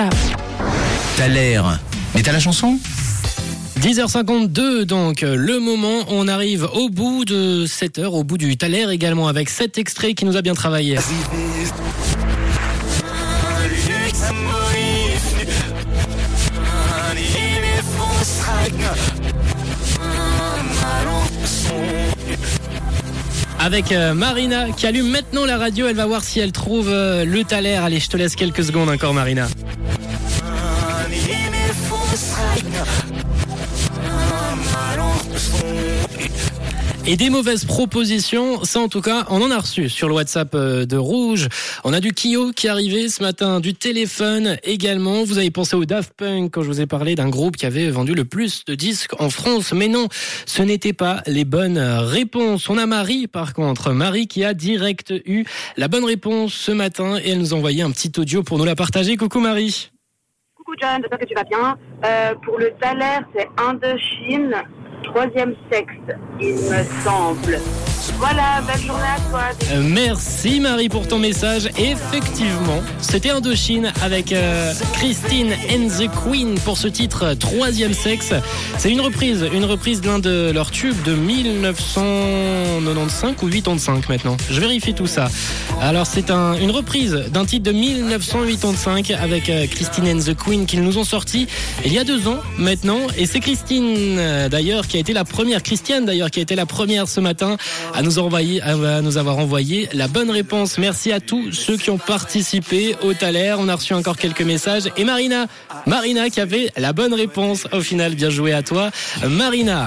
Ciao. T'as l'air. Mais t'as la chanson? 10h52 donc, le moment, on arrive au bout de cette heure, au bout du Thaler également avec cet extrait qui nous a bien travaillé. Avec euh, Marina qui allume maintenant la radio, elle va voir si elle trouve euh, le Thaler. Allez, je te laisse quelques secondes encore Marina. Et des mauvaises propositions, ça en tout cas, on en a reçu sur le WhatsApp euh, de Rouge. On a du Kyo qui est arrivé ce matin, du téléphone également. Vous avez pensé au Daft Punk quand je vous ai parlé d'un groupe qui avait vendu le plus de disques en France. Mais non, ce n'étaient pas les bonnes réponses. On a Marie par contre. Marie qui a direct eu la bonne réponse ce matin et elle nous a envoyé un petit audio pour nous la partager. Coucou Marie. Coucou John, j'espère que tu vas bien. Euh, pour le salaire, c'est Indochine, troisième sexe, il me semble. Voilà, belle journée à toi. Merci Marie pour ton message. Effectivement, c'était Indochine avec euh, Christine and the Queen pour ce titre Troisième Sexe. C'est une reprise, une reprise d'un de leurs tubes de 1995 ou 85 maintenant. Je vérifie tout ça. Alors c'est un, une reprise d'un titre de 1985 avec euh, Christine and the Queen qu'ils nous ont sorti il y a deux ans maintenant. Et c'est Christine euh, d'ailleurs qui a été la première, Christiane d'ailleurs qui a été la première ce matin à nous envoyer, à nous avoir envoyé la bonne réponse. Merci à tous ceux qui ont participé au Thaler. On a reçu encore quelques messages. Et Marina, Marina qui avait la bonne réponse au final. Bien joué à toi, Marina.